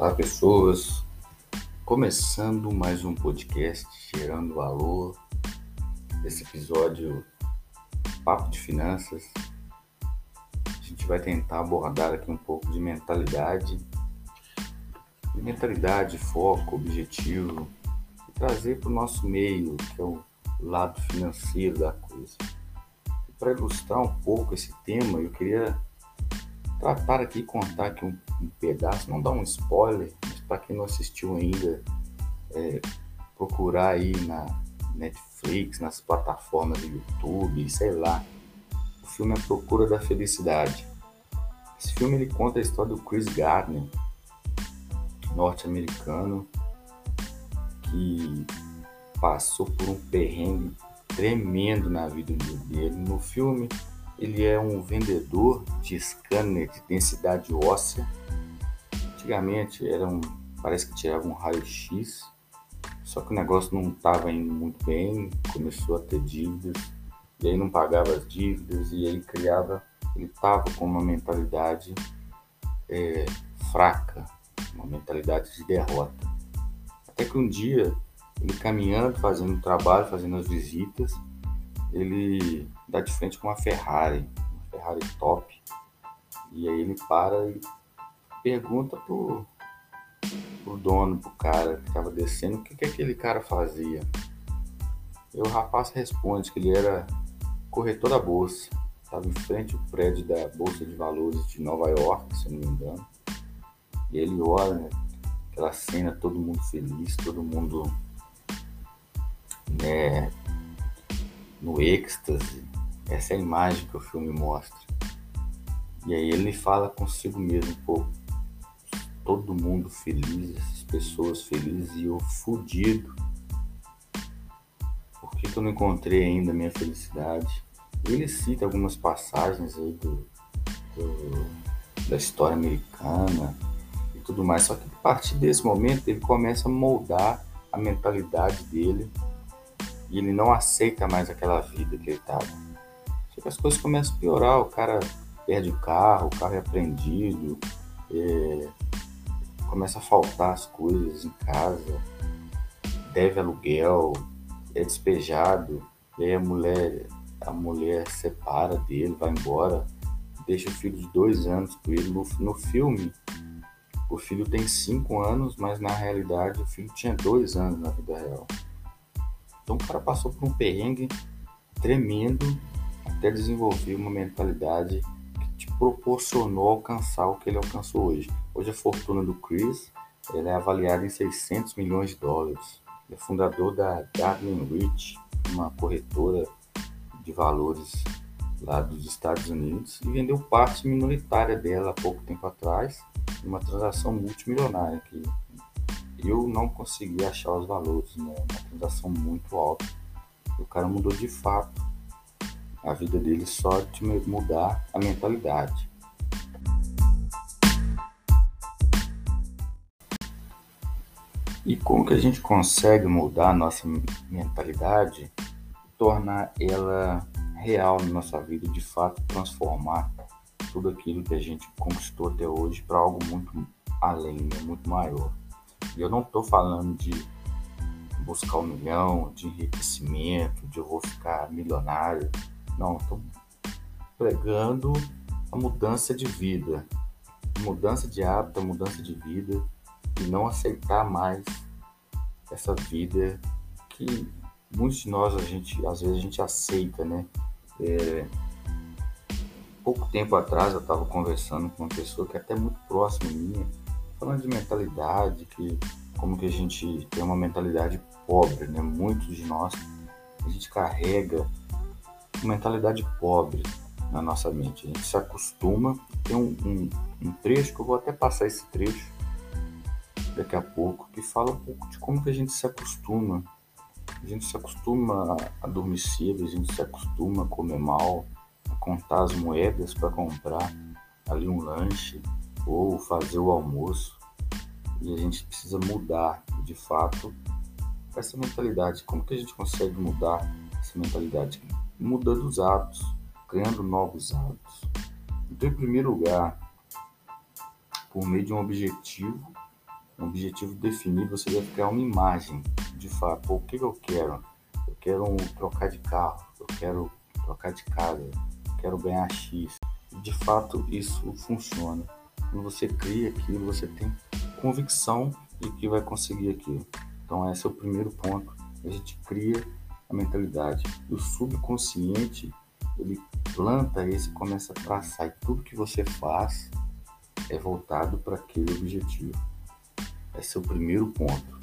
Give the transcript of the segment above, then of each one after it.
Olá, pessoas. Começando mais um podcast Gerando Valor. Esse episódio Papo de Finanças. A gente vai tentar abordar aqui um pouco de mentalidade. Mentalidade, foco, objetivo. E trazer para o nosso meio, que é o lado financeiro da coisa. Para ilustrar um pouco esse tema, eu queria tratar aqui, contar aqui um, um pedaço, não dar um spoiler, mas para quem não assistiu ainda, é, procurar aí na Netflix, nas plataformas do YouTube, sei lá. O filme é A Procura da Felicidade. Esse filme ele conta a história do Chris Gardner, norte-americano, que passou por um perrengue tremendo na vida dele. No filme, ele é um vendedor de scanner de densidade óssea. Antigamente era um, parece que tirava um raio-x, só que o negócio não estava indo muito bem, começou a ter dívidas, e aí não pagava as dívidas, e aí criava, ele estava com uma mentalidade é, fraca, uma mentalidade de derrota. Até que um dia, ele caminhando, fazendo trabalho, fazendo as visitas, ele dá de frente com uma Ferrari, uma Ferrari top. E aí ele para e pergunta pro, pro dono, pro cara que estava descendo, o que, que aquele cara fazia. E o rapaz responde que ele era corretor da bolsa, estava em frente ao prédio da Bolsa de Valores de Nova York, se não me engano. E ele olha aquela cena, todo mundo feliz, todo mundo né, no êxtase. Essa é a imagem que o filme mostra. E aí ele fala consigo mesmo, pô, todo mundo feliz, as pessoas felizes e eu fudido. Por que, que eu não encontrei ainda a minha felicidade? Ele cita algumas passagens aí do, do, da história americana e tudo mais. Só que a partir desse momento ele começa a moldar a mentalidade dele e ele não aceita mais aquela vida que ele estava. Que as coisas começam a piorar, o cara perde o carro, o carro é apreendido, é, começa a faltar as coisas em casa, deve aluguel, é despejado, aí a mulher, a mulher separa dele, vai embora, deixa o filho de dois anos com ele. No, no filme, o filho tem cinco anos, mas na realidade o filho tinha dois anos na vida real. Então o cara passou por um perrengue tremendo até desenvolver uma mentalidade que te proporcionou alcançar o que ele alcançou hoje. Hoje a fortuna do Chris é avaliada em 600 milhões de dólares. Ele é fundador da Gardner Rich, uma corretora de valores lá dos Estados Unidos, e vendeu parte minoritária dela há pouco tempo atrás, uma transação multimilionária que eu não consegui achar os valores, né? Uma transação muito alta. O cara mudou de fato a vida dele só de mudar a mentalidade. E como que a gente consegue mudar a nossa mentalidade, tornar ela real na nossa vida, de fato transformar tudo aquilo que a gente conquistou até hoje para algo muito além, né? muito maior. E eu não estou falando de buscar um milhão, de enriquecimento, de eu vou ficar milionário. Não, estou pregando a mudança de vida, mudança de hábito, mudança de vida e não aceitar mais essa vida que muitos de nós a gente às vezes a gente aceita, né? É, pouco tempo atrás eu estava conversando com uma pessoa que é até muito próxima minha falando de mentalidade, que como que a gente tem uma mentalidade pobre, né? Muitos de nós a gente carrega mentalidade pobre na nossa mente. A gente se acostuma. Tem um, um, um, trecho que eu vou até passar esse trecho daqui a pouco, que fala um pouco de como que a gente se acostuma. A gente se acostuma a dormir cedo, a gente se acostuma a comer mal, a contar as moedas para comprar ali um lanche, ou fazer o almoço. E a gente precisa mudar, de fato, essa mentalidade. Como que a gente consegue mudar essa mentalidade? Mudando os hábitos, criando novos hábitos. Então, em primeiro lugar, por meio de um objetivo um objetivo definido, você deve criar uma imagem de fato. O que, eu quero? Eu quero trocar de carro, eu quero trocar de casa, eu quero ganhar X. De fato isso funciona. Quando você cria aquilo, você tem convicção de que vai conseguir aquilo. Então esse é o primeiro ponto. A gente cria a mentalidade. O subconsciente, ele planta esse começa a traçar. E tudo que você faz é voltado para aquele objetivo. Esse é o primeiro ponto.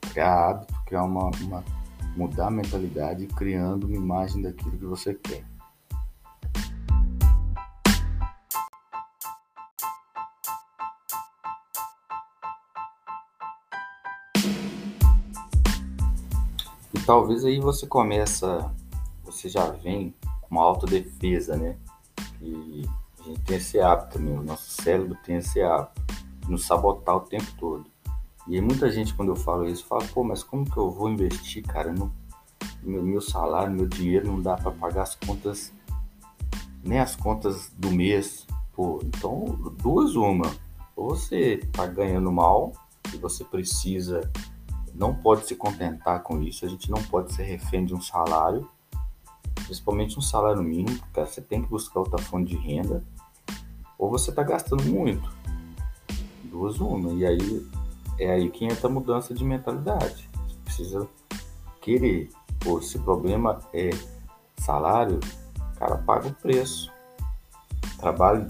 Criar hábito, criar uma, uma mudar a mentalidade, criando uma imagem daquilo que você quer. Talvez aí você começa, você já vem com uma autodefesa, né? Que a gente tem esse hábito também, o nosso cérebro tem esse hábito de nos sabotar o tempo todo. E muita gente, quando eu falo isso, fala, pô, mas como que eu vou investir, cara? No, meu, meu salário, meu dinheiro não dá para pagar as contas, nem as contas do mês. Pô, então duas uma. Ou você tá ganhando mal e você precisa, não pode se contentar com isso, a gente não pode ser refém de um salário, principalmente um salário mínimo, porque você tem que buscar outra fonte de renda ou você está gastando muito. Duas uma. E aí é aí que entra a mudança de mentalidade. Você precisa querer. Pô, se o problema é salário, cara, paga o preço. Trabalhe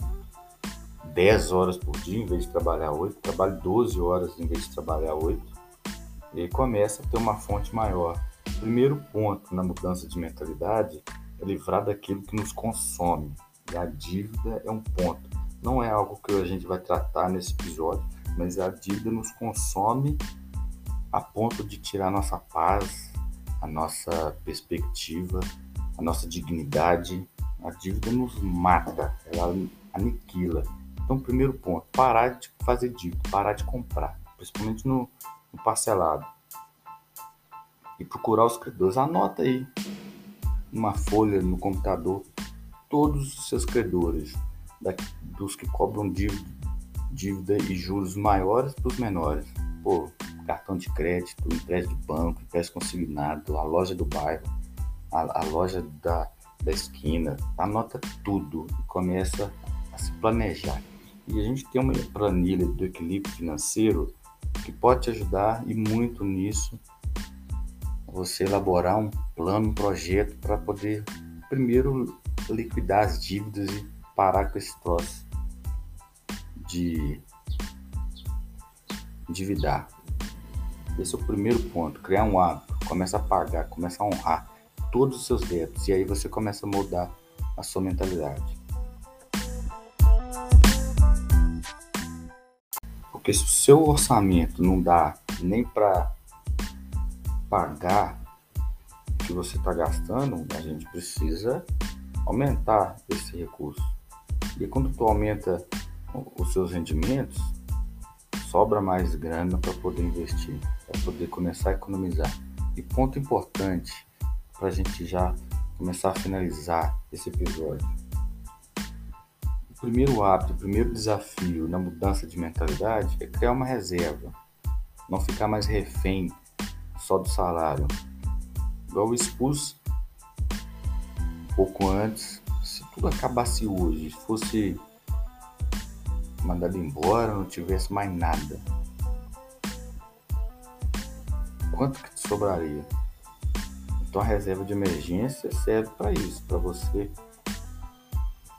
10 horas por dia em vez de trabalhar 8, trabalhe 12 horas em vez de trabalhar 8. E aí começa a ter uma fonte maior. O primeiro ponto na mudança de mentalidade é livrar daquilo que nos consome. E a dívida é um ponto. Não é algo que a gente vai tratar nesse episódio, mas a dívida nos consome a ponto de tirar nossa paz, a nossa perspectiva, a nossa dignidade. A dívida nos mata, ela aniquila. Então, primeiro ponto, parar de fazer dívida, parar de comprar, principalmente no, parcelado. E procurar os credores. Anota aí uma folha no computador todos os seus credores da, dos que cobram dívida, dívida e juros maiores para os menores. Pô, cartão de crédito, empréstimo de banco, empréstimo consignado, a loja do bairro, a, a loja da, da esquina, anota tudo e começa a se planejar. E a gente tem uma planilha do equilíbrio financeiro que pode te ajudar e muito nisso você elaborar um plano, um projeto para poder primeiro liquidar as dívidas e parar com esse troço de endividar. Esse é o primeiro ponto, criar um hábito, começa a pagar, começa a honrar todos os seus débitos e aí você começa a mudar a sua mentalidade. Porque se o seu orçamento não dá nem para pagar o que você está gastando, a gente precisa aumentar esse recurso. E quando tu aumenta os seus rendimentos, sobra mais grana para poder investir, para poder começar a economizar. E ponto importante para a gente já começar a finalizar esse episódio. Primeiro hábito, o primeiro desafio na mudança de mentalidade é criar uma reserva, não ficar mais refém só do salário. Igual eu expus pouco antes, se tudo acabasse hoje, fosse mandado embora, não tivesse mais nada, quanto que te sobraria? Então a reserva de emergência serve para isso, para você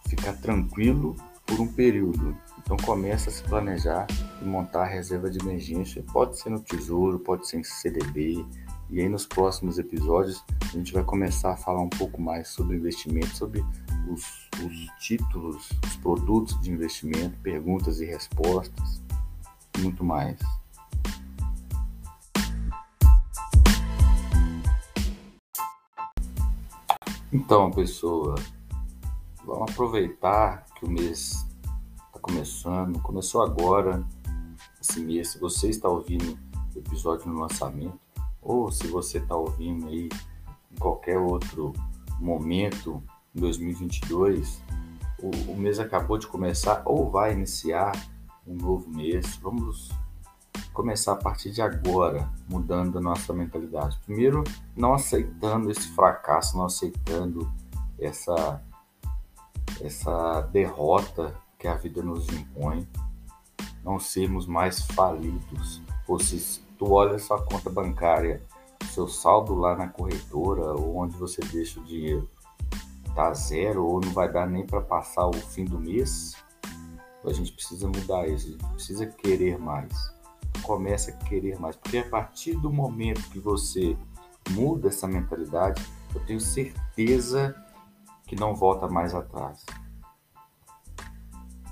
ficar tranquilo por um período. Então começa a se planejar e montar a reserva de emergência. Pode ser no Tesouro, pode ser em CDB. E aí nos próximos episódios a gente vai começar a falar um pouco mais sobre investimento, sobre os, os títulos, os produtos de investimento, perguntas e respostas, e muito mais. Então, pessoa, vamos aproveitar que o mês está começando, começou agora, esse mês. Se você está ouvindo o episódio no lançamento, ou se você está ouvindo aí em qualquer outro momento 2022, o, o mês acabou de começar ou vai iniciar um novo mês. Vamos começar a partir de agora, mudando a nossa mentalidade. Primeiro, não aceitando esse fracasso, não aceitando essa, essa derrota que a vida nos impõe, não sermos mais falidos. Ou se tu olha sua conta bancária, seu saldo lá na corretora, ou onde você deixa o dinheiro, tá zero ou não vai dar nem para passar o fim do mês, a gente precisa mudar isso, a gente precisa querer mais começa a querer mais. Porque a partir do momento que você muda essa mentalidade, eu tenho certeza que não volta mais atrás.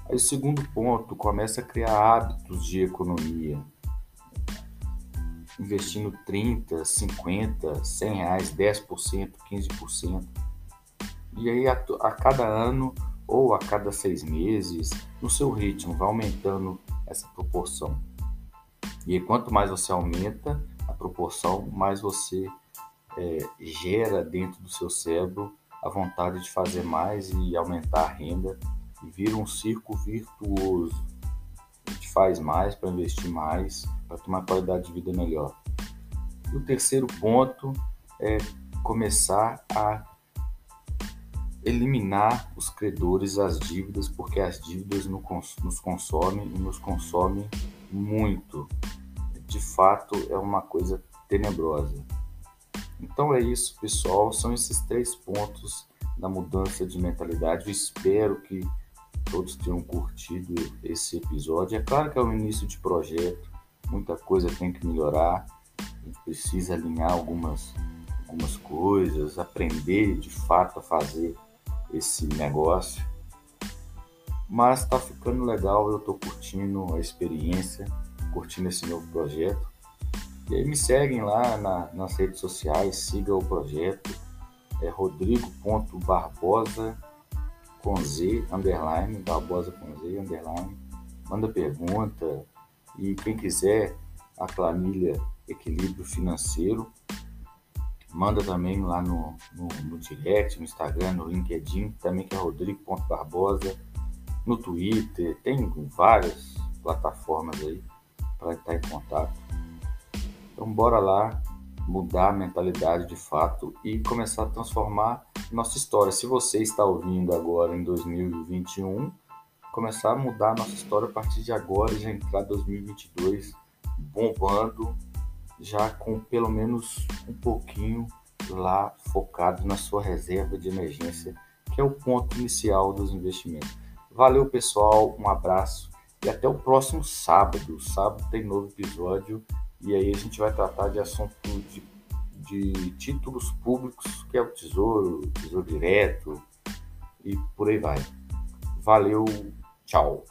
Aí o segundo ponto, começa a criar hábitos de economia. Investindo 30, 50, 100 reais, 10%, 15%. E aí a, a cada ano ou a cada seis meses, no seu ritmo, vai aumentando essa proporção. E quanto mais você aumenta a proporção, mais você é, gera dentro do seu cérebro a vontade de fazer mais e aumentar a renda e vira um círculo virtuoso. A gente faz mais para investir mais, para ter uma qualidade de vida melhor. E o terceiro ponto é começar a eliminar os credores, as dívidas, porque as dívidas nos consomem e nos consomem muito. De fato, é uma coisa tenebrosa. Então é isso, pessoal. São esses três pontos da mudança de mentalidade. Eu espero que todos tenham curtido esse episódio. É claro que é o início de projeto, muita coisa tem que melhorar. A gente precisa alinhar algumas, algumas coisas, aprender de fato a fazer esse negócio. Mas está ficando legal, eu estou curtindo a experiência, curtindo esse novo projeto. E aí me seguem lá na, nas redes sociais, siga o projeto, é rodrigo.barbosa com Z, underline, Barbosa com Z, underline. Manda pergunta e quem quiser a planilha Equilíbrio Financeiro, manda também lá no, no, no direct, no Instagram, no LinkedIn, também que é rodrigo.barbosa no Twitter, tem várias plataformas aí para estar em contato. Então bora lá mudar a mentalidade de fato e começar a transformar nossa história. Se você está ouvindo agora em 2021, começar a mudar a nossa história a partir de agora e já entrar 2022 bombando, já com pelo menos um pouquinho lá focado na sua reserva de emergência, que é o ponto inicial dos investimentos. Valeu, pessoal. Um abraço e até o próximo sábado. Sábado tem novo episódio e aí a gente vai tratar de assunto de, de títulos públicos, que é o Tesouro, Tesouro Direto e por aí vai. Valeu, tchau.